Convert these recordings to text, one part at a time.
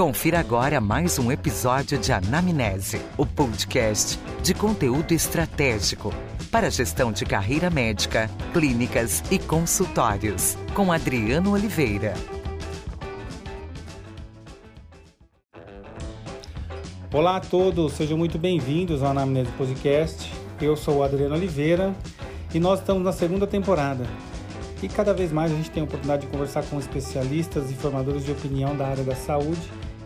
Confira agora mais um episódio de Anamnese, o podcast de conteúdo estratégico para gestão de carreira médica, clínicas e consultórios, com Adriano Oliveira. Olá a todos, sejam muito bem-vindos ao Anamnese Podcast. Eu sou o Adriano Oliveira e nós estamos na segunda temporada. E cada vez mais a gente tem a oportunidade de conversar com especialistas e formadores de opinião da área da saúde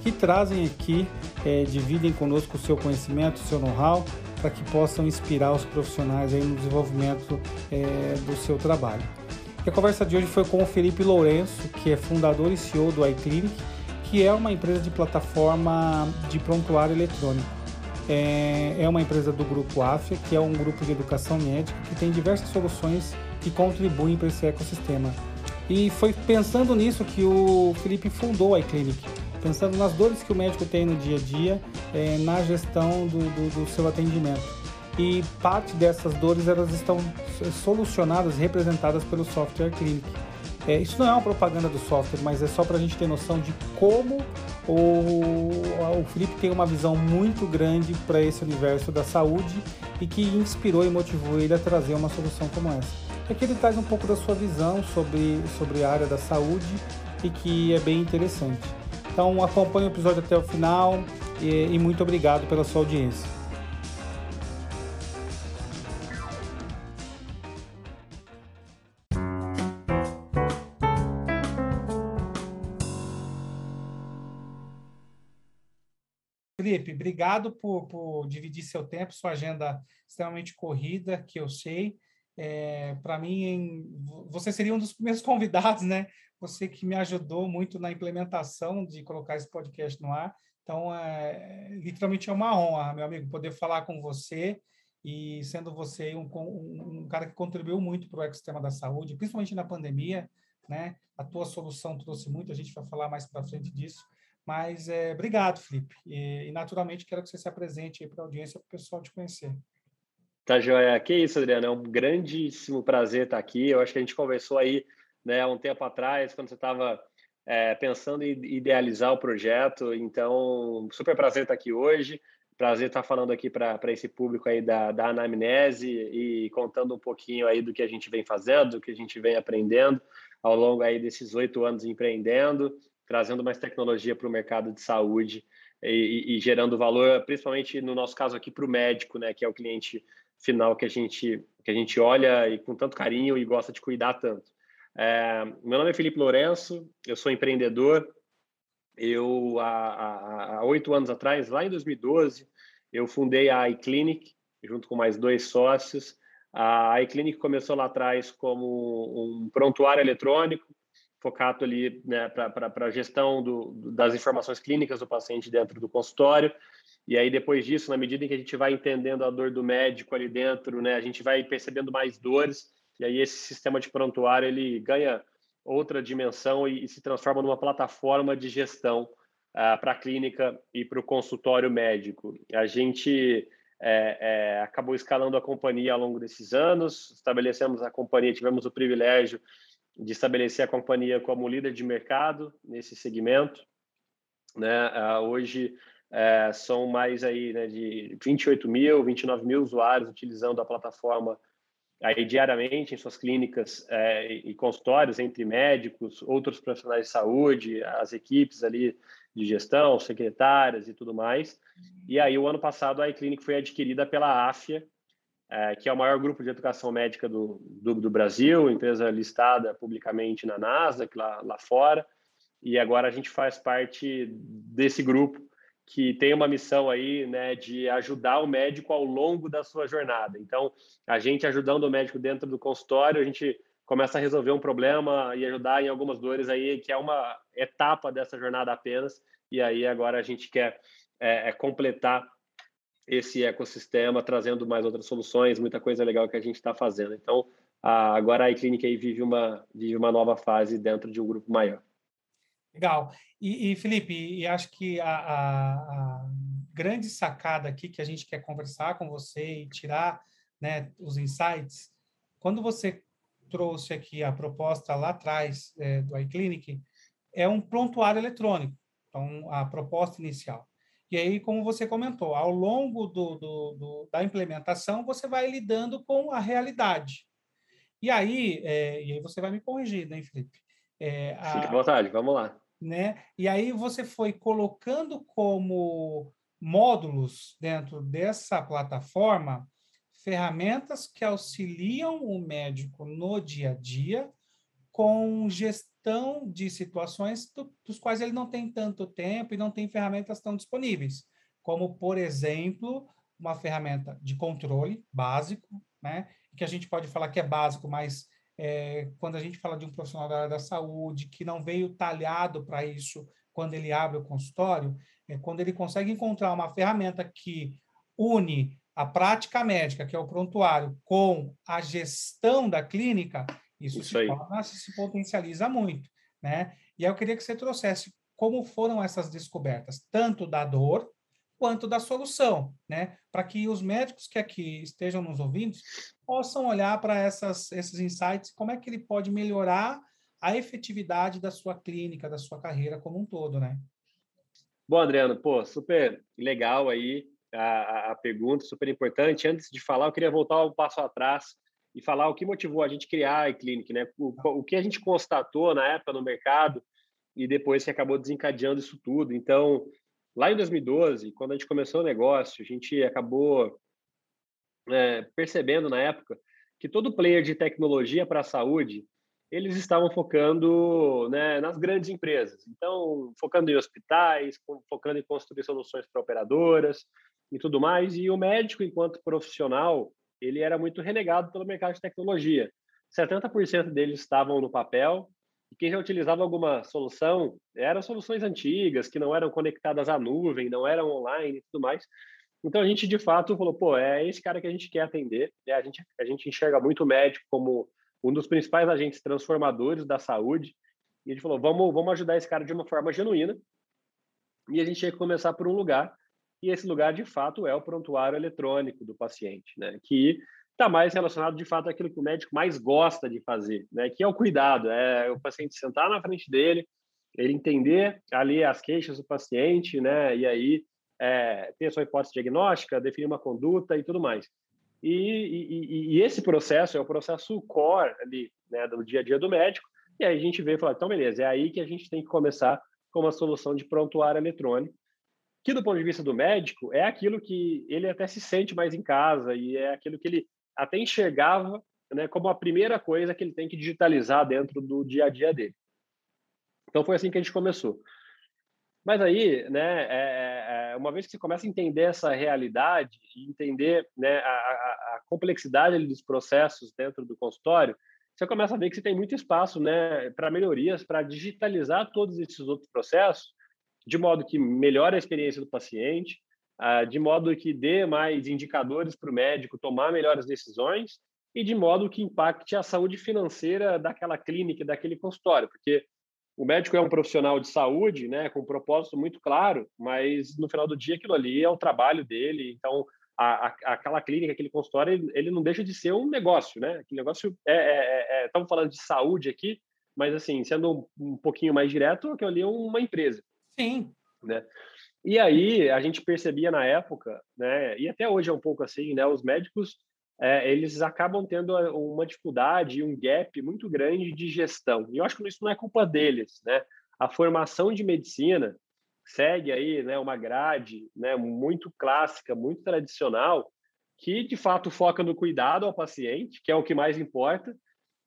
que trazem aqui, é, dividem conosco o seu conhecimento, o seu know-how, para que possam inspirar os profissionais aí no desenvolvimento é, do seu trabalho. E a conversa de hoje foi com o Felipe Lourenço, que é fundador e CEO do iClinic, que é uma empresa de plataforma de prontuário eletrônico. É, é uma empresa do grupo AFIA, que é um grupo de educação médica que tem diversas soluções que contribuem para esse ecossistema. E foi pensando nisso que o Felipe fundou a iClinic, pensando nas dores que o médico tem no dia a dia, é, na gestão do, do, do, seu atendimento. E parte dessas dores elas estão solucionadas, representadas pelo software Clinic. É, isso não é uma propaganda do software, mas é só para a gente ter noção de como o, o Felipe tem uma visão muito grande para esse universo da saúde e que inspirou e motivou ele a trazer uma solução como essa. Aqui ele traz um pouco da sua visão sobre, sobre a área da saúde e que é bem interessante. Então acompanhe o episódio até o final e, e muito obrigado pela sua audiência. Felipe, obrigado por, por, dividir seu tempo, sua agenda extremamente corrida, que eu sei. É, para mim, você seria um dos primeiros convidados, né? Você que me ajudou muito na implementação de colocar esse podcast no ar. Então, é, literalmente é uma honra, meu amigo, poder falar com você e sendo você um, um, um cara que contribuiu muito para o ecossistema da saúde, principalmente na pandemia, né? A tua solução trouxe muito, a gente vai falar mais para frente disso. Mas é, obrigado, Felipe. E, e, naturalmente quero que você se apresente para a audiência, para o pessoal te conhecer. Tá, Joia. Que isso, Adriano. É um grandíssimo prazer estar aqui. Eu acho que a gente conversou aí né, um tempo atrás, quando você estava é, pensando em idealizar o projeto. Então, super prazer estar aqui hoje. Prazer estar falando aqui para esse público aí da, da anamnese e contando um pouquinho aí do que a gente vem fazendo, do que a gente vem aprendendo ao longo aí desses oito anos empreendendo, trazendo mais tecnologia para o mercado de saúde e, e, gerando valor, principalmente no nosso caso aqui para o médico, né, que é o cliente final que a gente que a gente olha e com tanto carinho e gosta de cuidar tanto. É, meu nome é Felipe Lourenço, eu sou empreendedor. Eu há oito anos atrás, lá em 2012, eu fundei a iClinic junto com mais dois sócios. A iClinic começou lá atrás como um prontuário eletrônico, focado ali né, para a gestão do, das informações clínicas do paciente dentro do consultório. E aí, depois disso, na medida em que a gente vai entendendo a dor do médico ali dentro, né, a gente vai percebendo mais dores, e aí esse sistema de prontuário ele ganha outra dimensão e, e se transforma numa plataforma de gestão uh, para a clínica e para o consultório médico. A gente é, é, acabou escalando a companhia ao longo desses anos, estabelecemos a companhia, tivemos o privilégio de estabelecer a companhia como líder de mercado nesse segmento. Né? Uh, hoje é, são mais aí né, de 28 mil, 29 mil usuários utilizando a plataforma aí diariamente em suas clínicas é, e consultórios, entre médicos, outros profissionais de saúde, as equipes ali de gestão, secretárias e tudo mais. E aí, o ano passado, a iClinic foi adquirida pela AFIA, é, que é o maior grupo de educação médica do, do, do, Brasil, empresa listada publicamente na Nasdaq, lá, lá fora. E agora a gente faz parte desse grupo que tem uma missão aí, né, de ajudar o médico ao longo da sua jornada. Então, a gente ajudando o médico dentro do consultório, a gente começa a resolver um problema e ajudar em algumas dores aí, que é uma etapa dessa jornada apenas. E aí agora a gente quer é, é completar esse ecossistema, trazendo mais outras soluções, muita coisa legal que a gente está fazendo. Então, a, agora a iClinic aí vive uma, vive uma nova fase dentro de um grupo maior. Legal. E, e Felipe, e acho que a, a, a, grande sacada aqui que a gente quer conversar com você e tirar né, os insights, quando você trouxe aqui a proposta lá atrás é, do iClinic, é um prontuário eletrônico. Então, a proposta inicial. E aí, como você comentou, ao longo do, do, do, da implementação, você vai lidando com a realidade. E aí, é, e aí você vai me corrigir, né, Felipe? É, a, Fique à vontade, vamos lá. Né? E aí você foi colocando como módulos dentro dessa plataforma ferramentas que auxiliam o médico no dia a dia com gestão de situações do, dos quais ele não tem tanto tempo e não tem ferramentas tão disponíveis, como, por exemplo, uma ferramenta de controle básico, né? que a gente pode falar que é básico, mas é, quando a gente fala de um profissional da área da saúde que não veio talhado para isso quando ele abre o consultório, é quando ele consegue encontrar uma ferramenta que une a prática médica, que é o prontuário, com a gestão da clínica, isso, isso se, torna, se potencializa muito, né? E aí eu queria que você trouxesse como foram essas descobertas, tanto da dor quanto da solução, né? Para que os médicos que aqui estejam nos ouvindo possam olhar para essas, esses insights, como é que ele pode melhorar a efetividade da sua clínica, da sua carreira como um todo, né? Bom, Adriano, pô, super legal aí a, a pergunta, super importante. Antes de falar, eu queria voltar um passo atrás e falar o que motivou a gente criar a iClinic, né? O, o que a gente constatou na época no mercado e depois que acabou desencadeando isso tudo. Então, lá em 2012, quando a gente começou o negócio, a gente acabou é, percebendo na época que todo player de tecnologia para a saúde eles estavam focando né, nas grandes empresas. Então, focando em hospitais, focando em construir soluções para operadoras e tudo mais. E o médico, enquanto profissional, ele era muito renegado pelo mercado de tecnologia. 70% deles estavam no papel, e quem já utilizava alguma solução eram soluções antigas, que não eram conectadas à nuvem, não eram online e tudo mais. Então a gente de fato falou, pô, é esse cara que a gente quer atender. É, a, gente, a gente enxerga muito o médico como um dos principais agentes transformadores da saúde. E a gente falou, vamos, vamos ajudar esse cara de uma forma genuína. E a gente tinha que começar por um lugar e esse lugar, de fato, é o prontuário eletrônico do paciente, né? Que está mais relacionado, de fato, àquilo que o médico mais gosta de fazer, né? Que é o cuidado, é o paciente sentar na frente dele, ele entender ali as queixas do paciente, né? E aí é, ter a sua hipótese diagnóstica, definir uma conduta e tudo mais. E, e, e, esse processo é o processo core ali, né, do dia a dia do médico. E aí a gente vê e fala, então beleza, é aí que a gente tem que começar com uma solução de prontuário eletrônico que do ponto de vista do médico é aquilo que ele até se sente mais em casa e é aquilo que ele até enxergava né, como a primeira coisa que ele tem que digitalizar dentro do dia a dia dele. Então foi assim que a gente começou. Mas aí, né, é, é, é uma vez que você começa a entender essa realidade e entender né, a, a, a complexidade dos processos dentro do consultório, você começa a ver que você tem muito espaço né, para melhorias, para digitalizar todos esses outros processos de modo que melhore a experiência do paciente, de modo que dê mais indicadores para o médico tomar melhores decisões e de modo que impacte a saúde financeira daquela clínica, daquele consultório, porque o médico é um profissional de saúde, né, com um propósito muito claro, mas no final do dia aquilo ali é o trabalho dele, então a, a, aquela clínica, aquele consultório, ele, ele, não deixa de ser um negócio, né? Aquele negócio é, é, é, é estamos falando de saúde aqui, mas assim, sendo um, um pouquinho mais direto, aquilo ali é uma empresa. Sim. Né? E aí a gente percebia na época, né, e até hoje é um pouco assim, né, os médicos é, eles acabam tendo uma dificuldade, um gap muito grande de gestão. E eu acho que isso não é culpa deles, né? A formação de medicina segue aí, né, uma grade, né, muito clássica, muito tradicional, que de fato foca no cuidado ao paciente, que é o que mais importa.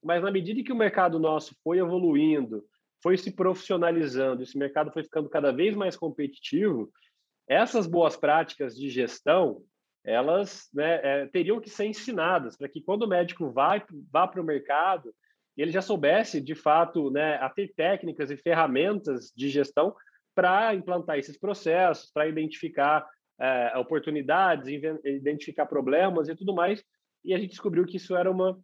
Mas na medida que o mercado nosso foi evoluindo, foi se profissionalizando, esse mercado foi ficando cada vez mais competitivo, essas boas práticas de gestão, elas né, é, teriam que ser ensinadas para que quando o médico vai, vá para o mercado, ele já soubesse, de fato, né, a ter técnicas e ferramentas de gestão para implantar esses processos, para identificar é, oportunidades, identificar problemas e tudo mais. E a gente descobriu que isso era uma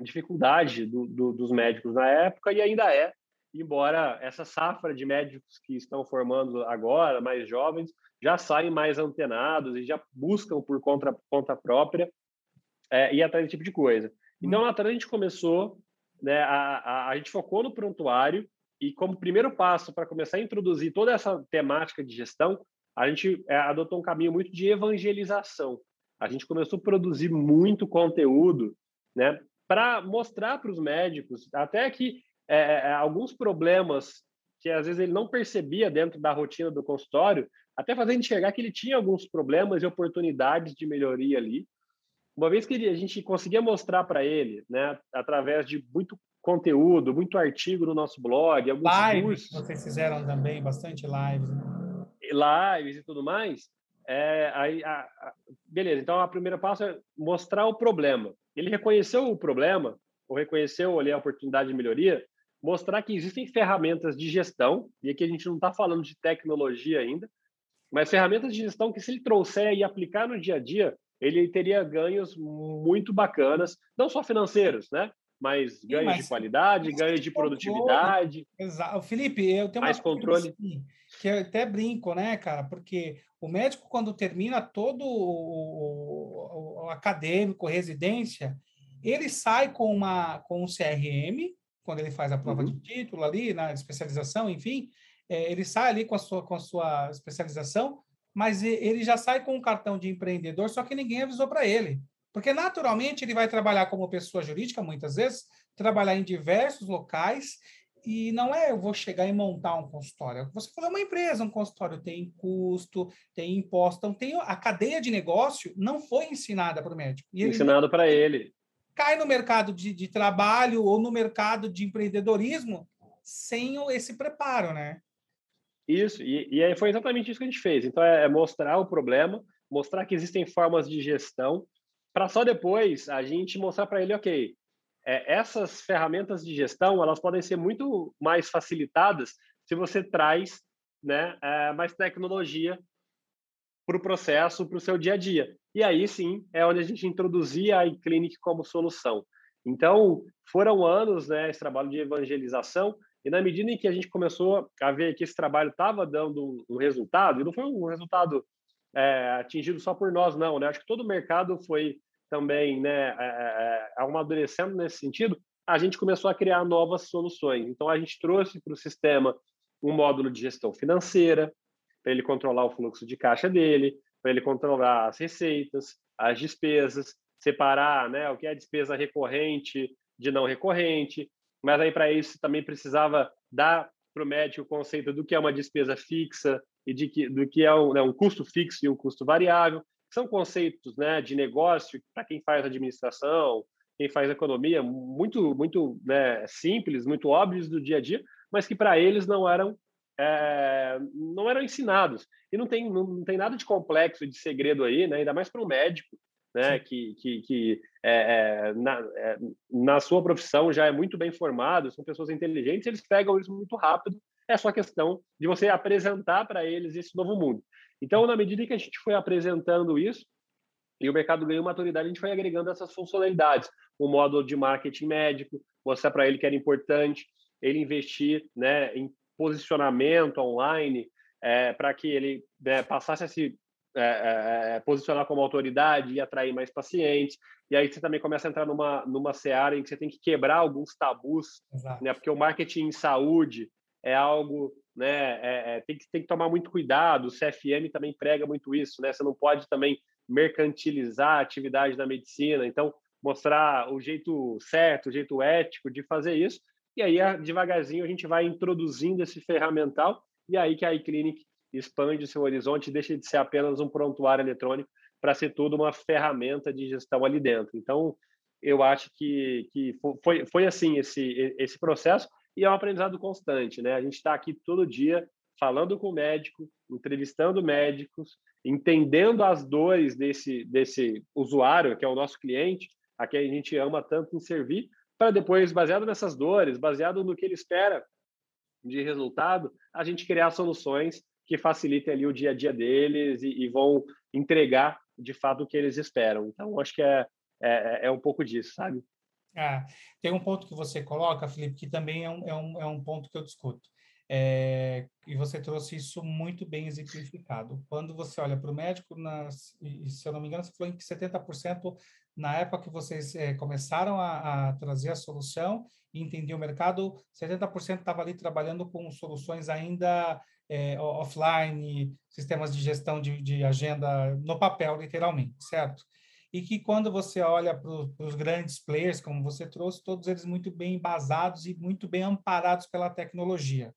dificuldade do, do, dos médicos na época e ainda é, embora essa safra de médicos que estão formando agora, mais jovens, já saem mais antenados e já buscam por conta, conta própria é, ir atrás desse tipo de coisa. Então, hum. atrás a gente começou, né, a, a, a gente focou no prontuário e como primeiro passo para começar a introduzir toda essa temática de gestão, a gente é, adotou um caminho muito de evangelização. A gente começou a produzir muito conteúdo, né, para mostrar para os médicos, até que é, é, é, alguns problemas que às vezes ele não percebia dentro da rotina do consultório, até fazer enxergar que ele tinha alguns problemas e oportunidades de melhoria ali. Uma vez que a gente conseguia mostrar para ele, né, através de muito conteúdo, muito artigo no nosso blog, alguns lives, cursos. vocês fizeram também bastante lives. Né? Lives e tudo mais. É, aí, a, a, beleza, então a primeira passo é mostrar o problema. Ele reconheceu o problema, ou reconheceu ali a oportunidade de melhoria, mostrar que existem ferramentas de gestão, e aqui a gente não está falando de tecnologia ainda, mas ferramentas de gestão que, se ele trouxer e aplicar no dia a dia, ele teria ganhos muito bacanas, não só financeiros, né? Mas ganhos mas, de qualidade, ganhos de produtividade. Exato. Felipe, eu tenho mais controle. Assim, que eu até brinco, né, cara? Porque o médico, quando termina todo o, o, o acadêmico, residência, ele sai com, uma, com um CRM, quando ele faz a prova uhum. de título ali, na especialização, enfim, é, ele sai ali com a, sua, com a sua especialização, mas ele já sai com um cartão de empreendedor, só que ninguém avisou para ele. Porque, naturalmente, ele vai trabalhar como pessoa jurídica, muitas vezes, trabalhar em diversos locais, e não é eu vou chegar e montar um consultório. Você falou uma empresa, um consultório tem custo, tem imposto, então tem a cadeia de negócio não foi ensinada para o médico. Ensinado para ele cai no mercado de, de trabalho ou no mercado de empreendedorismo sem esse preparo, né? Isso, e, e foi exatamente isso que a gente fez. Então, é, é mostrar o problema, mostrar que existem formas de gestão, para só depois a gente mostrar para ele, ok, é, essas ferramentas de gestão elas podem ser muito mais facilitadas se você traz né, é, mais tecnologia para o processo, para o seu dia a dia. E aí sim é onde a gente introduzia a iClinic como solução. Então, foram anos, né, esse trabalho de evangelização, e na medida em que a gente começou a ver que esse trabalho estava dando um resultado, e não foi um resultado é, atingido só por nós, não, né? Acho que todo o mercado foi também, né, é, é, é amadurecendo nesse sentido, a gente começou a criar novas soluções. Então, a gente trouxe para o sistema um módulo de gestão financeira, para ele controlar o fluxo de caixa dele, para ele controlar as receitas, as despesas, separar né, o que é despesa recorrente de não recorrente. Mas aí, para isso, também precisava dar para o médico o conceito do que é uma despesa fixa e de que, do que é um, né, um custo fixo e um custo variável. São conceitos né, de negócio para quem faz administração, quem faz economia, muito, muito né, simples, muito óbvios do dia a dia, mas que para eles não eram é, não eram ensinados. E não tem, não, não, tem nada de complexo, de segredo aí, né? ainda mais para um médico, né? que, que, que é, é, na, é, na sua profissão já é muito bem formado, são pessoas inteligentes, eles pegam isso muito rápido. É só questão de você apresentar para eles esse novo mundo. Então, na medida que a gente foi apresentando isso, e o mercado ganhou maturidade, a gente foi agregando essas funcionalidades. O módulo de marketing médico, mostrar para ele que era importante ele investir né, em posicionamento online é, para que ele né, passasse a se é, é, é, posicionar como autoridade e atrair mais pacientes. E aí você também começa a entrar numa, numa seara em que você tem que quebrar alguns tabus, né? porque o marketing em saúde é algo, né? É, é, tem, que, tem que tomar muito cuidado. O CFM também prega muito isso, né? Você não pode também mercantilizar a atividade da medicina. Então, mostrar o jeito certo, o jeito ético de fazer isso. E aí, devagarzinho, a gente vai introduzindo esse ferramental e aí que a iClinic expande seu horizonte deixa de ser apenas um prontuário eletrônico para ser tudo uma ferramenta de gestão ali dentro. Então, eu acho que, que foi, foi assim esse, esse processo e é um aprendizado constante, né? A gente está aqui todo dia falando com o médico, entrevistando médicos, entendendo as dores desse, desse usuário, que é o nosso cliente, a quem a gente ama tanto em servir, para depois, baseado nessas dores, baseado no que ele espera de resultado, a gente criar soluções que facilitem ali o dia a dia deles e, e vão entregar de fato o que eles esperam. Então, acho que é, é, é um pouco disso, sabe? Ah, tem um ponto que você coloca, Felipe, que também é um, é um, é um ponto que eu discuto. É, e você trouxe isso muito bem exemplificado. Quando você olha para o médico, nas, e, se eu não me engano, você falou que 70% na época que vocês é, começaram a, a, trazer a solução e entender o mercado, 70% estava ali trabalhando com soluções ainda é, offline, sistemas de gestão de, de agenda no papel, literalmente, certo? e que quando você olha para os grandes players, como você trouxe, todos eles muito bem embasados e muito bem amparados pela tecnologia.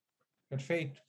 Perfeito?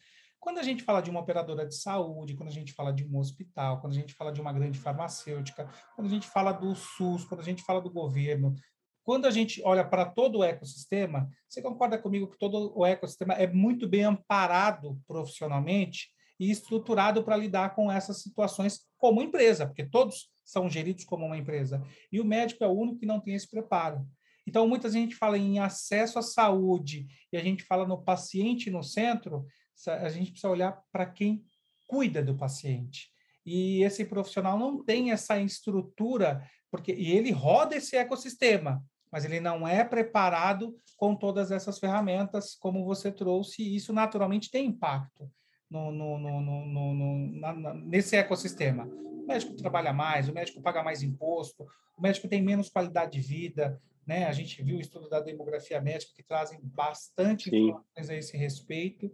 Quando a gente fala de uma operadora de saúde, quando a gente fala de um hospital, quando a gente fala de uma grande farmacêutica, quando a gente fala do SUS, quando a gente fala do governo, quando a gente olha para todo o ecossistema, você concorda comigo que todo o ecossistema é muito bem amparado profissionalmente e estruturado para lidar com essas situações como empresa, porque todos são geridos como uma empresa. E o médico é o único que não tem esse preparo. Então, muita gente fala em acesso à saúde e a gente fala no paciente no centro, a gente precisa olhar para quem cuida do paciente. E esse profissional não tem essa estrutura, porque e ele roda esse ecossistema, mas ele não é preparado com todas essas ferramentas, como você trouxe, e isso naturalmente tem impacto no, no, no, no na, nesse ecossistema. O médico trabalha mais, o médico paga mais imposto, o médico tem menos qualidade de vida, né? A gente viu o estudo da demografia médica que trazem bastante Sim. informações a esse respeito.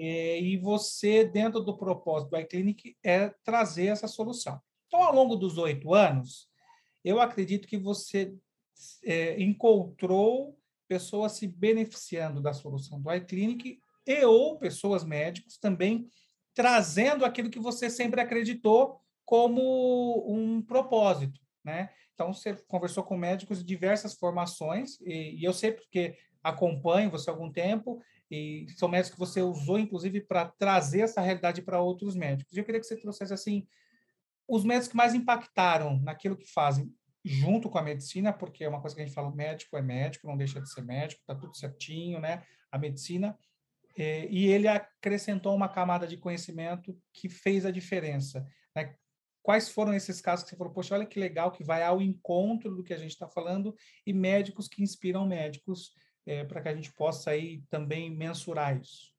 E você, dentro do propósito do iClinic, é trazer essa solução. Então, ao longo dos oito anos, eu acredito que você é, encontrou pessoas se beneficiando da solução do iClinic e ou pessoas médicos também trazendo aquilo que você sempre acreditou como um propósito, né? Então, você conversou com médicos de diversas formações, e, e eu sei porque acompanho você há algum tempo, e são médicos que você usou, inclusive, para trazer essa realidade para outros médicos. E eu queria que você trouxesse, assim, os médicos que mais impactaram naquilo que fazem, junto com a medicina, porque é uma coisa que a gente fala, médico é médico, não deixa de ser médico, está tudo certinho, né? A medicina. É, e ele acrescentou uma camada de conhecimento que fez a diferença. Né? Quais foram esses casos que você falou, poxa, olha que legal, que vai ao encontro do que a gente está falando, e médicos que inspiram médicos, é, para que a gente possa aí também mensurar isso?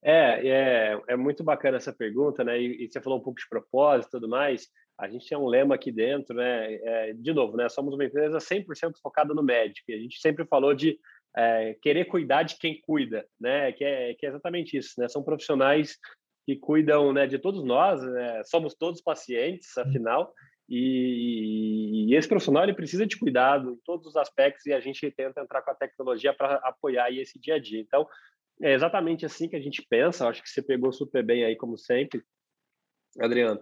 É, é, é muito bacana essa pergunta, né? E, e, você falou um pouco de propósito e tudo mais. A gente tem um lema aqui dentro, né? É, de novo, né? Somos uma empresa 100% focada no médico. E a gente sempre falou de é, querer cuidar de quem cuida, né? Que é, que é exatamente isso, né? São profissionais que cuidam né, de todos nós, né? somos todos pacientes, afinal, e, e, esse profissional ele precisa de cuidado em todos os aspectos e a gente tenta entrar com a tecnologia para apoiar esse dia a dia. Então, é exatamente assim que a gente pensa, acho que você pegou super bem aí, como sempre, Adriano.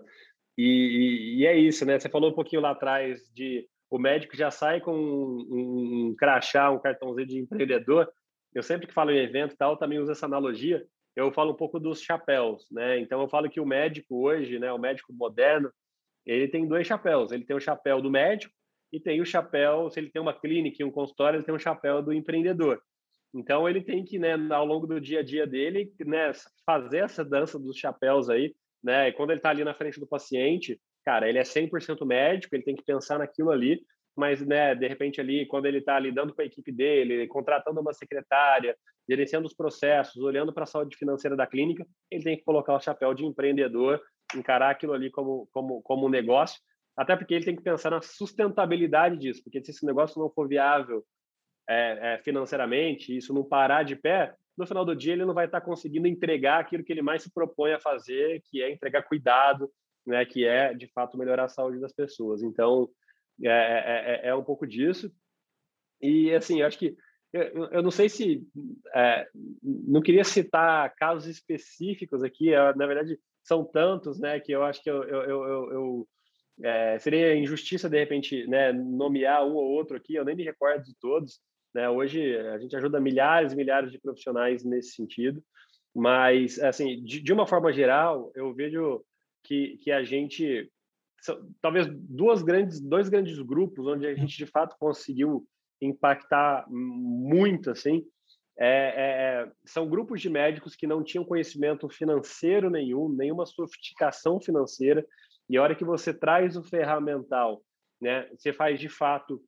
E, e, é isso, né? Você falou um pouquinho lá atrás de o médico já sai com um, um, crachá, um cartãozinho de empreendedor. Eu sempre que falo em evento tal, também uso essa analogia, eu falo um pouco dos chapéus, né? Então eu falo que o médico hoje, né, o médico moderno, ele tem dois chapéus. Ele tem o chapéu do médico e tem o chapéu, se ele tem uma clínica um consultório, ele tem o chapéu do empreendedor. Então ele tem que, né, ao longo do dia a dia dele, né, fazer essa dança dos chapéus aí, né? E quando ele está ali na frente do paciente, cara, ele é 100% médico, ele tem que pensar naquilo ali, mas, né, de repente ali, quando ele está lidando com a equipe dele, contratando uma secretária, gerenciando os processos, olhando para a saúde financeira da clínica, ele tem que colocar o chapéu de empreendedor, encarar aquilo ali como, como, como um negócio, até porque ele tem que pensar na sustentabilidade disso, porque se esse negócio não for viável é, é, financeiramente, isso não parar de pé, no final do dia ele não vai estar conseguindo entregar aquilo que ele mais se propõe a fazer, que é entregar cuidado, né, que é de fato melhorar a saúde das pessoas. Então, é, é, é, é um pouco disso. E, assim, eu acho que eu, eu não sei se é, não queria citar casos específicos aqui. na verdade, são tantos, né, que eu acho que eu, eu, eu, eu é, seria injustiça de repente, né, nomear um ou outro aqui. Eu nem me recordo de todos. Né? Hoje a gente ajuda milhares e milhares de profissionais nesse sentido. Mas, assim, de, de uma forma geral, eu vejo que, que a gente talvez duas grandes, dois grandes grupos onde a gente de fato conseguiu impactar muito assim é, é, é, são grupos de médicos que não tinham conhecimento financeiro nenhum, nenhuma sofisticação financeira, e a hora que você traz o ferramental, né, você faz de fato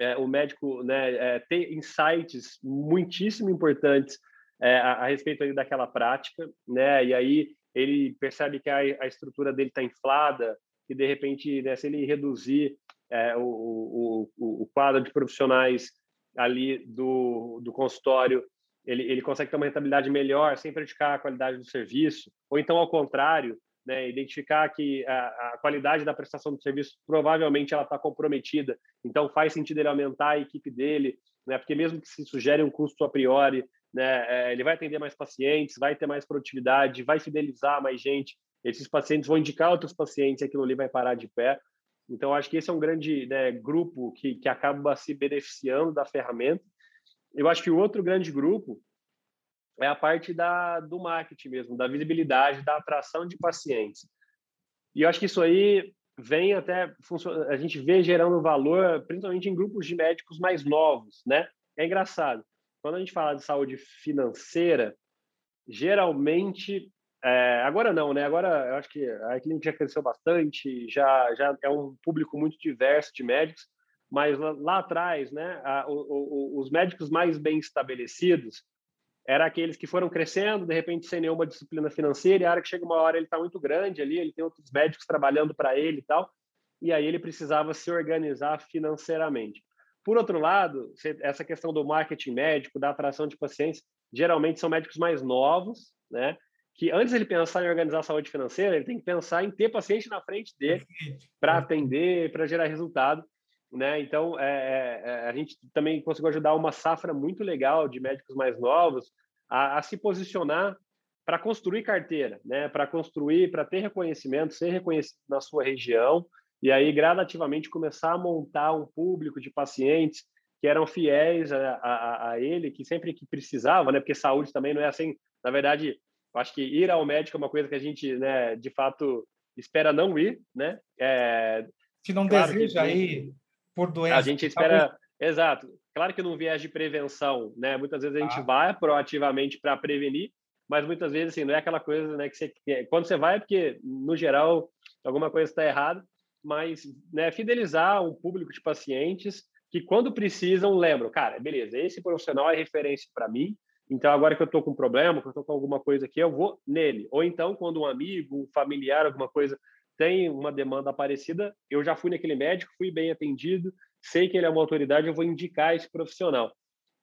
é, o médico né, é, ter insights muitíssimo importantes é, a, a, respeito daquela prática, né? E aí ele percebe que a, a estrutura dele está inflada e de repente, né, se ele reduzir o, o, o, quadro de profissionais ali do, do consultório, ele, ele consegue ter uma rentabilidade melhor sem prejudicar a qualidade do serviço, ou então ao contrário, né, identificar que a, a, qualidade da prestação do serviço provavelmente ela está comprometida, então faz sentido ele aumentar a equipe dele, né, porque mesmo que se sugere um custo a priori, né, é, ele vai atender mais pacientes, vai ter mais produtividade, vai fidelizar mais gente, esses pacientes vão indicar outros pacientes e aquilo ali vai parar de pé. Então, acho que esse é um grande né, grupo que, que acaba se beneficiando da ferramenta. Eu acho que o outro grande grupo é a parte da, do marketing mesmo, da visibilidade, da atração de pacientes. E eu acho que isso aí vem até a gente vê gerando valor, principalmente em grupos de médicos mais novos, né? É engraçado. Quando a gente fala de saúde financeira, geralmente é, agora não, né? Agora eu acho que a clínica já cresceu bastante, já já é um público muito diverso de médicos, mas lá, lá atrás, né? A, o, o, os médicos mais bem estabelecidos era aqueles que foram crescendo, de repente sem nenhuma disciplina financeira, e a hora que chega uma hora ele está muito grande ali, ele tem outros médicos trabalhando para ele e tal, e aí ele precisava se organizar financeiramente. Por outro lado, essa questão do marketing médico, da atração de pacientes, geralmente são médicos mais novos, né? Que antes ele pensar em organizar a saúde financeira, ele tem que pensar em ter paciente na frente dele para atender, para gerar resultado. Né? Então, é, é, é, a gente também conseguiu ajudar uma safra muito legal de médicos mais novos a, a se posicionar para construir carteira, né? para construir, para ter reconhecimento, ser reconhecido na sua região, e aí gradativamente começar a montar um público de pacientes que eram fiéis a, a, a ele, que sempre que precisava, né? porque saúde também não é assim, na verdade, acho que ir ao médico é uma coisa que a gente, né, de fato, espera não ir, né? É, se não claro deseja que, ir, por doença. A gente espera. Exato. Claro que num viés de prevenção, né? Muitas vezes a gente ah. vai proativamente para prevenir, mas muitas vezes assim, não é aquela coisa, né, que você quando você vai é porque no geral alguma coisa está errada, mas né, fidelizar um público de pacientes que quando precisam lembram, cara, beleza, esse profissional é referência para mim, então agora que eu estou com um problema, que eu estou com alguma coisa aqui, eu vou nele. Ou então quando um amigo, um familiar, alguma coisa tem uma demanda parecida, eu já fui naquele médico, fui bem atendido, sei que ele é uma autoridade, eu vou indicar esse profissional.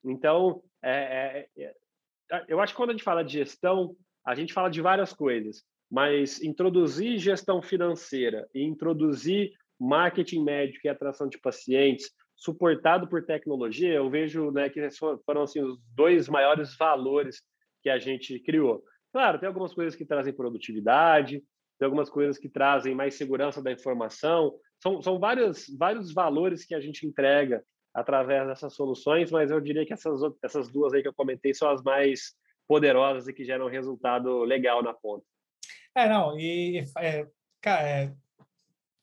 Então, é, é, é, eu acho que quando a gente fala de gestão, a gente fala de várias coisas, mas introduzir gestão financeira e introduzir marketing médico e atração de pacientes, suportado por tecnologia, eu vejo né, que foram assim, os dois maiores valores que a gente criou. Claro, tem algumas coisas que trazem produtividade, tem algumas coisas que trazem mais segurança da informação. São, são vários, vários valores que a gente entrega através dessas soluções, mas eu diria que essas, essas duas aí que eu comentei são as mais poderosas e que geram resultado legal na ponta. É, não, e é, é,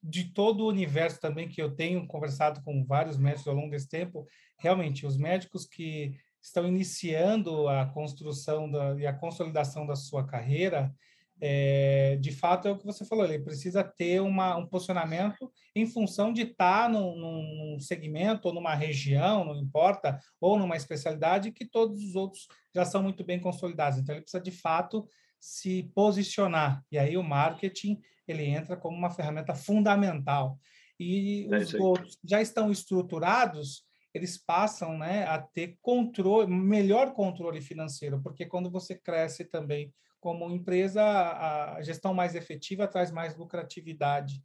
de todo o universo também que eu tenho conversado com vários médicos ao longo desse tempo, realmente, os médicos que estão iniciando a construção da, e a consolidação da sua carreira, é, de fato é o que você falou, ele precisa ter uma, um posicionamento em função de estar num, num, segmento ou numa região, não importa, ou numa especialidade que todos os outros já são muito bem consolidados. Então ele precisa de fato se posicionar. E aí o marketing ele entra como uma ferramenta fundamental. E é os outros já estão estruturados, eles passam né, a ter controle, melhor controle financeiro, porque quando você cresce também como empresa, a gestão mais efetiva traz mais lucratividade.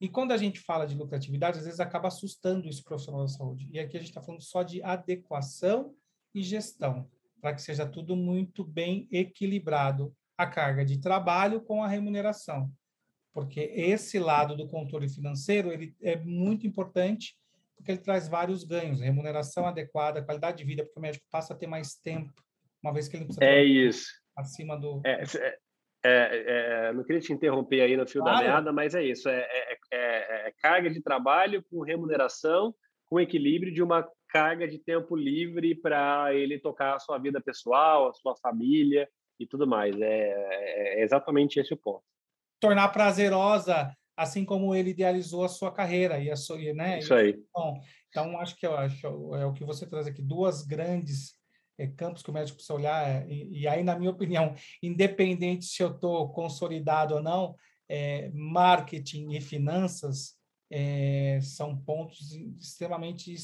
E quando a gente fala de lucratividade, às vezes acaba assustando esse profissional da saúde. E aqui a gente está falando só de adequação e gestão, para que seja tudo muito bem equilibrado a carga de trabalho com a remuneração. Porque esse lado do controle financeiro ele é muito importante, porque ele traz vários ganhos, remuneração adequada, qualidade de vida, porque o médico passa a ter mais tempo, uma vez que ele precisa... É isso acima do. É, é, é, é, não queria te interromper aí no fio claro. da meada, mas é isso: é, é, é, carga de trabalho com remuneração, com equilíbrio de uma carga de tempo livre para ele tocar a sua vida pessoal, a sua família e tudo mais. É, exatamente esse o ponto. Tornar prazerosa, assim como ele idealizou a sua carreira e a sua, né? Isso aí. Bom, então acho que eu acho é o que você traz aqui duas grandes é, campos que o médico precisa olhar, é, e, e aí, na minha opinião, independente se eu estou consolidado ou não, é, marketing e finanças é, são pontos extremamente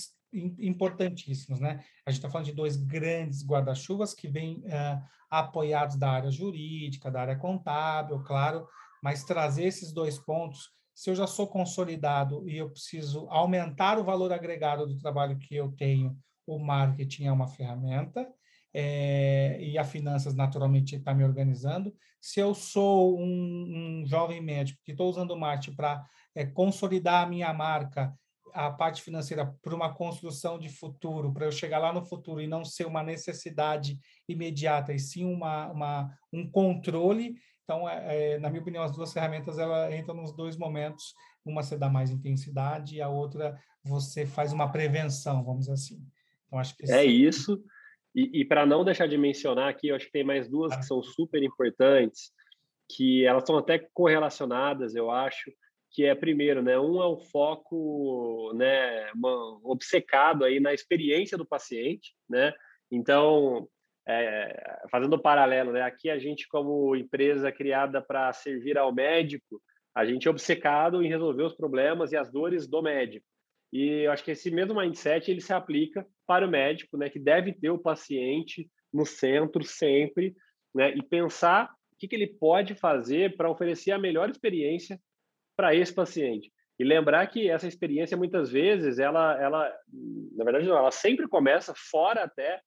importantíssimos, né? A gente está falando de dois grandes guarda-chuvas que vêm é, apoiados da área jurídica, da área contábil, claro, mas trazer esses dois pontos, se eu já sou consolidado e eu preciso aumentar o valor agregado do trabalho que eu tenho o marketing é uma ferramenta é, e a finanças naturalmente está me organizando. Se eu sou um, um jovem médico que estou usando o marketing para é, consolidar a minha marca, a parte financeira para uma construção de futuro, para eu chegar lá no futuro e não ser uma necessidade imediata, e sim uma, uma um controle. Então, é, é na minha opinião, as duas ferramentas ela entram nos dois momentos. Uma você dá mais intensidade e a outra você faz uma prevenção, vamos dizer assim. Então, acho que é isso. E, e para não deixar de mencionar aqui, eu acho que tem mais duas ah. que são super importantes, que elas estão até correlacionadas, eu acho, que é primeiro, né, um é o foco, né, obcecado aí na experiência do paciente, né? Então, é, fazendo um paralelo, né, aqui a gente como empresa criada para servir ao médico, a gente é obcecado em resolver os problemas e as dores do médico. E eu acho que esse mesmo mindset ele se aplica para o médico, né, que deve ter o paciente no centro sempre, né, e pensar o que, que ele pode fazer para oferecer a melhor experiência para esse paciente. E lembrar que essa experiência muitas vezes ela, ela, na verdade, não, ela sempre começa fora até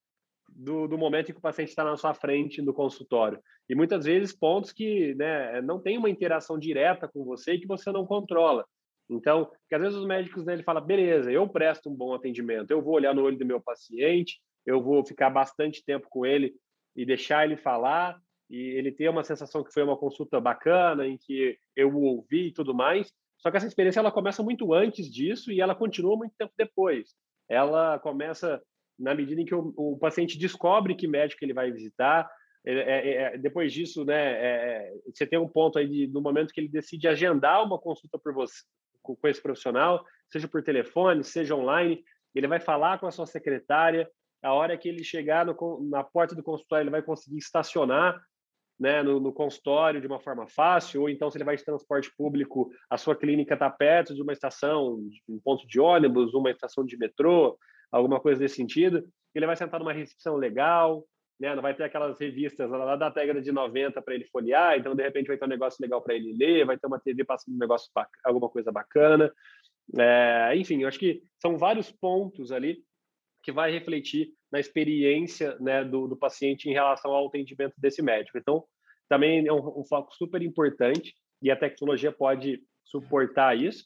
do, do momento em que o paciente está na sua frente no consultório. E muitas vezes pontos que né, não tem uma interação direta com você e que você não controla. Então, porque às vezes os médicos né, ele fala, beleza, eu presto um bom atendimento, eu vou olhar no olho do meu paciente, eu vou ficar bastante tempo com ele e deixar ele falar e ele ter uma sensação que foi uma consulta bacana, em que eu o ouvi e tudo mais. Só que essa experiência ela começa muito antes disso e ela continua muito tempo depois. Ela começa na medida em que o, o paciente descobre que médico ele vai visitar. É, é, é, depois disso, né, é, é, você tem um ponto aí de, no momento que ele decide agendar uma consulta por você, com, com esse profissional, seja por telefone, seja online. Ele vai falar com a sua secretária. A hora que ele chegar no, na porta do consultório, ele vai conseguir estacionar né, no, no, consultório de uma forma fácil, ou então se ele vai de transporte público, a sua clínica está perto de uma estação, um ponto de ônibus, uma estação de metrô, alguma coisa desse sentido, ele vai sentar numa recepção legal, né, não vai ter aquelas revistas lá da década de 90 para ele folhear, então de repente vai ter um negócio legal para ele ler, vai ter uma TV passando um negócio alguma coisa bacana. É, enfim, eu acho que são vários pontos ali que vai refletir na experiência né, do, do, paciente em relação ao atendimento desse médico. Então, também é um, um foco super importante e a tecnologia pode suportar isso.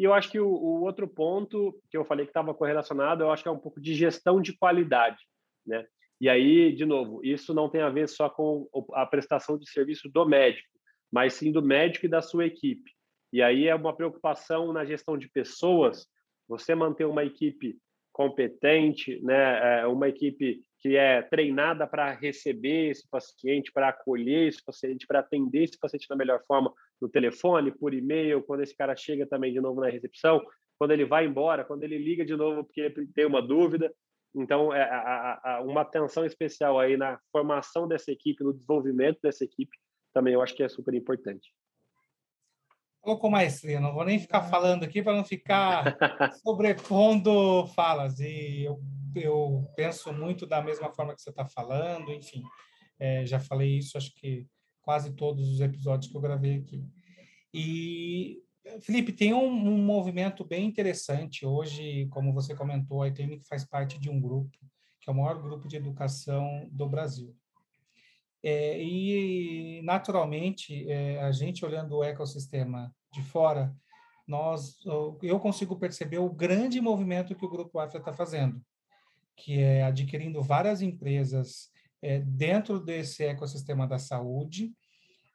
E eu acho que o, o outro ponto que eu falei que estava correlacionado, eu acho que é um pouco de gestão de qualidade, né? E aí, de novo, isso não tem a ver só com a prestação de serviço do médico, mas sim do médico e da sua equipe. E aí é uma preocupação na gestão de pessoas, você manter uma equipe competente, né, é, uma equipe que é treinada para receber esse paciente, para acolher esse paciente, para atender esse paciente da melhor forma no telefone, por e-mail, quando esse cara chega também de novo na recepção, quando ele vai embora, quando ele liga de novo porque ele tem uma dúvida. Então, é, a, a, uma atenção especial aí na formação dessa equipe, no desenvolvimento dessa equipe, também eu acho que é super importante. Falou com maestria, não vou nem ficar falando aqui para não ficar sobrepondo falas. E eu, eu penso muito da mesma forma que você está falando, enfim, é, já falei isso, acho que quase todos os episódios que eu gravei aqui. E Felipe, tem um, um, movimento bem interessante hoje, como você comentou, a ITM faz parte de um grupo, que é o maior grupo de educação do Brasil. É, e, naturalmente, é, a gente olhando o ecossistema de fora, nós, eu consigo perceber o grande movimento que o Grupo Afra está fazendo, que é adquirindo várias empresas é, dentro desse ecossistema da saúde,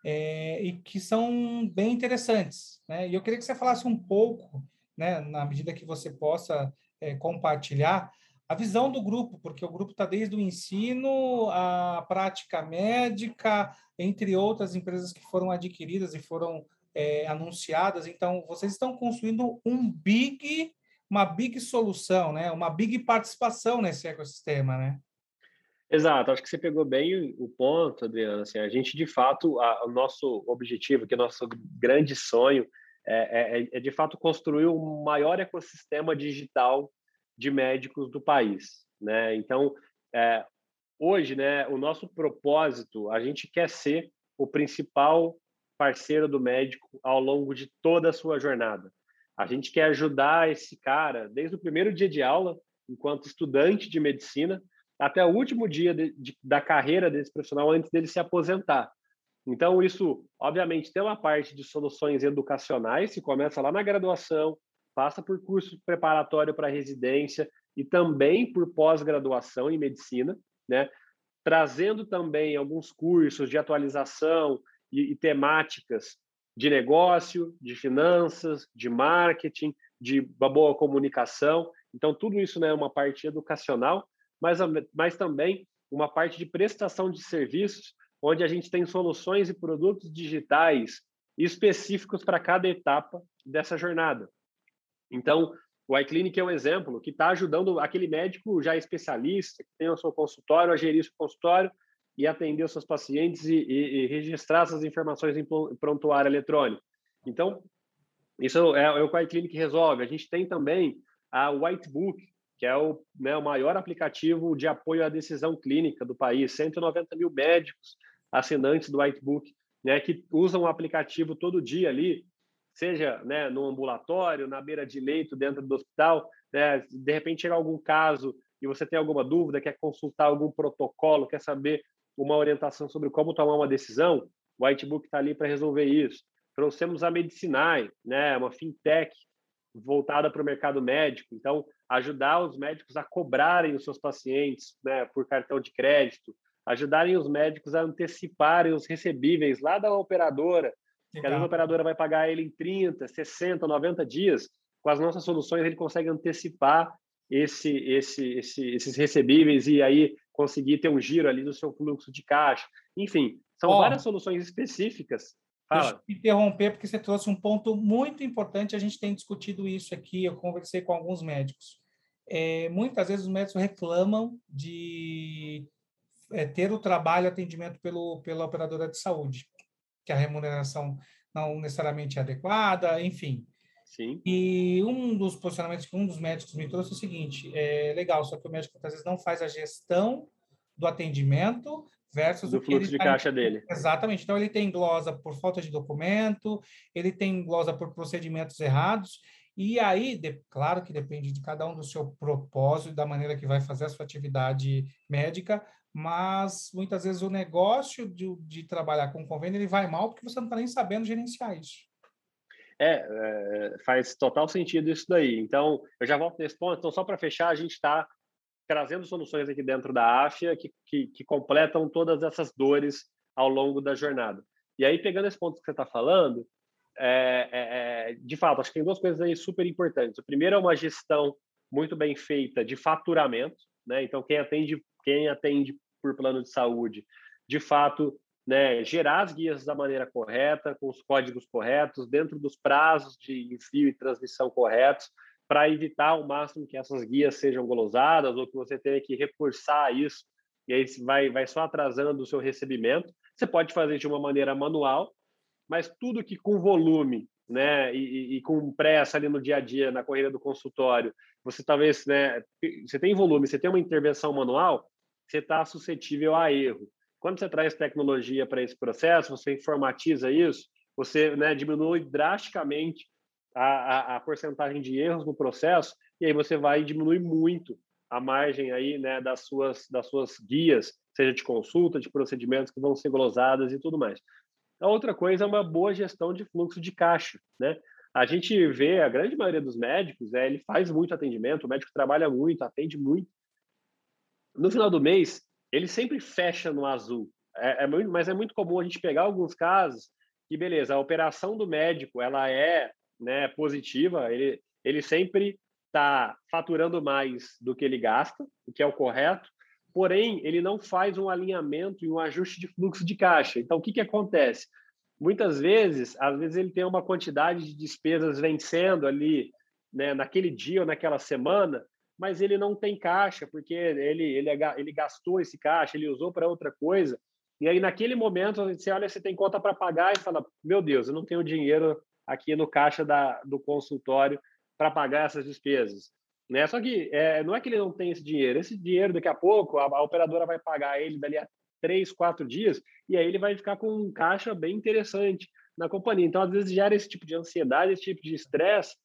é, e que são bem interessantes. Né? E eu queria que você falasse um pouco, né, na medida que você possa é, compartilhar, a visão do grupo, porque o grupo está desde o ensino, a prática médica, entre outras empresas que foram adquiridas e foram é, anunciadas. Então, vocês estão construindo um big, uma big solução, né? uma big participação nesse ecossistema, né? Exato, acho que você pegou bem o ponto, Adriano. Assim, a gente, de fato, a, o nosso objetivo, que é o nosso grande sonho, é, é, é, de fato construir o maior ecossistema digital de médicos do país. Né? Então, é, hoje, né, o nosso propósito, a gente quer ser o principal parceiro do médico ao longo de toda a sua jornada. A gente quer ajudar esse cara desde o primeiro dia de aula, enquanto estudante de medicina, até o último dia de, de, da carreira desse profissional antes dele se aposentar. Então, isso, obviamente, tem uma parte de soluções educacionais, que começa lá na graduação, passa por curso preparatório para residência e também por pós-graduação em medicina, né? trazendo também alguns cursos de atualização e, e temáticas de negócio, de finanças, de marketing, de boa comunicação. Então, tudo isso né, é uma parte educacional, mas, mas também uma parte de prestação de serviços, onde a gente tem soluções e produtos digitais específicos para cada etapa dessa jornada. Então, o iClinic é um exemplo que está ajudando aquele médico já especialista, que tem o seu consultório, a gerir o seu consultório e atender os seus pacientes e, e, e registrar essas informações em prontuário eletrônico. Então, isso é, é o que o iClinic resolve. A gente tem também a Whitebook, que é o, né, o maior aplicativo de apoio à decisão clínica do país. 190 mil médicos assinantes do Whitebook, né, que usam o aplicativo todo dia ali, seja né, no ambulatório, na beira de leito, dentro do hospital. Né, de repente chega algum caso e você tem alguma dúvida, quer consultar algum protocolo, quer saber uma orientação sobre como tomar uma decisão, o Whitebook está ali para resolver isso. Trouxemos a Medicinai, né, uma fintech voltada para o mercado médico. Então, ajudar os médicos a cobrarem os seus pacientes né, por cartão de crédito, ajudarem os médicos a anteciparem os recebíveis lá da operadora, que a operadora vai pagar ele em 30, 60, 90 dias. Com as nossas soluções, ele consegue antecipar esse, esse, esse, esses recebíveis e aí conseguir ter um giro ali no seu fluxo de caixa. Enfim, são oh, várias soluções específicas. Fala. Deixa eu interromper, porque você trouxe um ponto muito importante. A gente tem discutido isso aqui. Eu conversei com alguns médicos. É, muitas vezes os médicos reclamam de é, ter o trabalho atendimento pelo, pela operadora de saúde, que a remuneração não necessariamente é adequada, enfim. Sim. E um dos posicionamentos que um dos médicos me trouxe é o seguinte: é legal, só que o médico muitas vezes não faz a gestão do atendimento versus do fluxo de tá caixa dele. Exatamente. Então ele tem glosa por falta de documento, ele tem glosa por procedimentos errados. E aí, de, claro que depende de cada um do seu propósito, da maneira que vai fazer a sua atividade médica, mas muitas vezes o negócio de, de trabalhar com convênio ele vai mal porque você não está nem sabendo gerenciar isso. É, é, faz total sentido isso daí. Então, eu já volto nesse ponto. Então, só para fechar, a gente está trazendo soluções aqui dentro da AFIA que, que, que, completam todas essas dores ao longo da jornada. E aí, pegando esse ponto que você está falando, é, é, é, de fato, acho que tem duas coisas aí super importantes. O primeiro é uma gestão muito bem feita de faturamento, né? Então, quem atende, quem atende por plano de saúde, de fato, né, gerar as guias da maneira correta, com os códigos corretos, dentro dos prazos de envio e transmissão corretos, para evitar ao máximo que essas guias sejam golosadas ou que você tenha que reforçar isso e aí vai, vai só atrasando o seu recebimento. Você pode fazer de uma maneira manual, mas tudo que com volume né, e, e, com pressa ali no dia a dia, na corrida do consultório, você talvez, né, você tem volume, você tem uma intervenção manual, você está suscetível a erro. Quando você traz tecnologia para esse processo, você informatiza isso, você né, diminui drasticamente a, a, a, porcentagem de erros no processo e aí você vai diminuir muito a margem aí né, das suas das suas guias, seja de consulta, de procedimentos que vão ser glosadas e tudo mais. A outra coisa é uma boa gestão de fluxo de caixa, né? A gente vê a grande maioria dos médicos, é, ele faz muito atendimento, o médico trabalha muito, atende muito, no final do mês, ele sempre fecha no azul. É, é muito, mas é muito comum a gente pegar alguns casos que, beleza, a operação do médico ela é né, positiva, ele, ele sempre está faturando mais do que ele gasta, o que é o correto, porém, ele não faz um alinhamento e um ajuste de fluxo de caixa. Então, o que, que acontece? Muitas vezes, às vezes ele tem uma quantidade de despesas vencendo ali, né, naquele dia ou naquela semana, mas ele não tem caixa, porque ele, ele, ele gastou esse caixa, ele usou para outra coisa. E aí, naquele momento, você olha, você tem conta para pagar e fala: Meu Deus, eu não tenho dinheiro aqui no caixa da, do consultório para pagar essas despesas. Né? Só que é, não é que ele não tem esse dinheiro. Esse dinheiro, daqui a pouco, a, a operadora vai pagar ele dali a três, quatro dias, e aí ele vai ficar com um caixa bem interessante na companhia. Então, às vezes, gera esse tipo de ansiedade, esse tipo de estresse,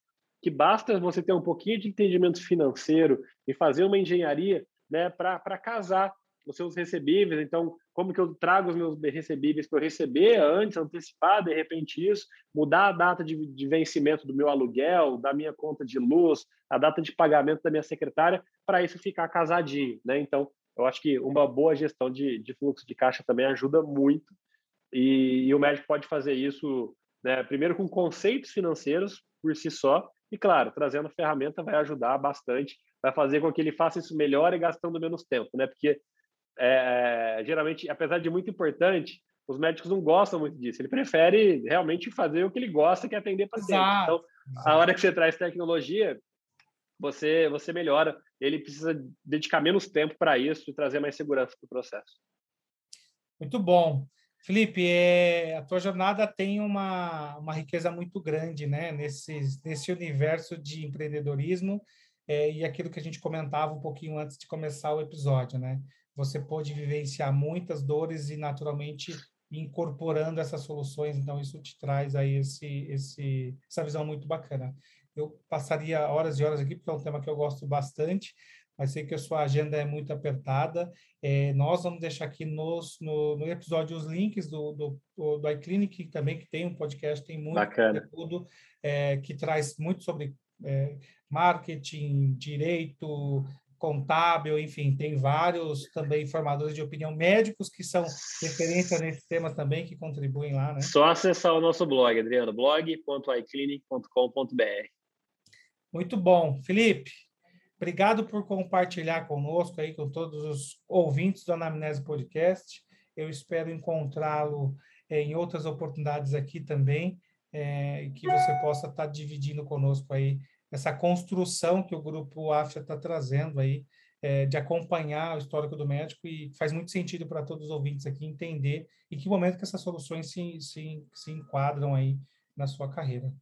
que basta você ter um pouquinho de entendimento financeiro e fazer uma engenharia né, para casar os seus recebíveis. Então, como que eu trago os meus recebíveis para eu receber antes, antecipar de repente isso, mudar a data de, de, vencimento do meu aluguel, da minha conta de luz, a data de pagamento da minha secretária, para isso ficar casadinho. Né? Então, eu acho que uma boa gestão de, de fluxo de caixa também ajuda muito. E, e o médico pode fazer isso, né, primeiro com conceitos financeiros por si só, e claro, trazendo ferramenta vai ajudar bastante, vai fazer com que ele faça isso melhor e gastando menos tempo, né? Porque é, geralmente, apesar de muito importante, os médicos não gostam muito disso. Ele prefere realmente fazer o que ele gosta, que é atender paciente. Exato. Então, a hora que você traz tecnologia, você você melhora. Ele precisa dedicar menos tempo para isso e trazer mais segurança para o processo. Muito bom. Felipe, é, a tua jornada tem uma, uma riqueza muito grande né? nesse, nesse universo de empreendedorismo é, e aquilo que a gente comentava um pouquinho antes de começar o episódio. Né? Você pode vivenciar muitas dores e, naturalmente, incorporando essas soluções, então isso te traz aí esse, esse, essa visão muito bacana. Eu passaria horas e horas aqui, porque é um tema que eu gosto bastante, mas sei que a sua agenda é muito apertada. É, nós vamos deixar aqui nos, no, no episódio os links do, do, do iClinic também, que tem um podcast, tem muito Bacana. conteúdo é, que traz muito sobre é, marketing, direito, contábil, enfim, tem vários também formadores de opinião médicos que são referência nesse tema também, que contribuem lá, né? Só acessar o nosso blog, Adriano, blog.iclinic.com.br. Muito bom. Felipe, Obrigado por compartilhar conosco aí, com todos os ouvintes do Anamnese Podcast. Eu espero encontrá-lo é, em outras oportunidades aqui também, é, e que você possa estar dividindo conosco aí essa construção que o Grupo AFIA está trazendo aí, é, de acompanhar o histórico do médico e faz muito sentido para todos os ouvintes aqui entender em que momento que essas soluções se, se, se enquadram aí na sua carreira.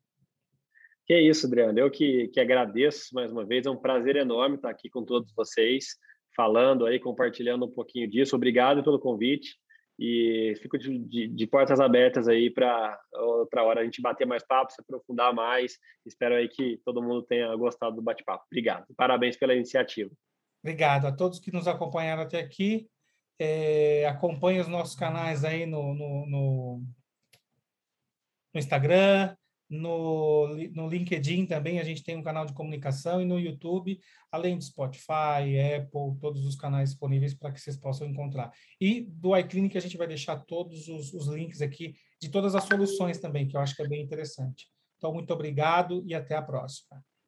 Que é isso, Adriano. Eu que, que agradeço mais uma vez. É um prazer enorme estar aqui com todos vocês, falando aí, compartilhando um pouquinho disso. Obrigado pelo convite e fico de, de, de portas abertas aí para outra hora a gente bater mais papo, se aprofundar mais. Espero aí que todo mundo tenha gostado do bate-papo. Obrigado. Parabéns pela iniciativa. Obrigado a todos que nos acompanharam até aqui. É, acompanhe os nossos canais aí no, no, no, no Instagram, no, no LinkedIn também a gente tem um canal de comunicação e no YouTube, além de Spotify, Apple, todos os canais disponíveis para que vocês possam encontrar. E do iClinic a gente vai deixar todos os, os links aqui de todas as soluções também, que eu acho que é bem interessante. Então, muito obrigado e até a próxima.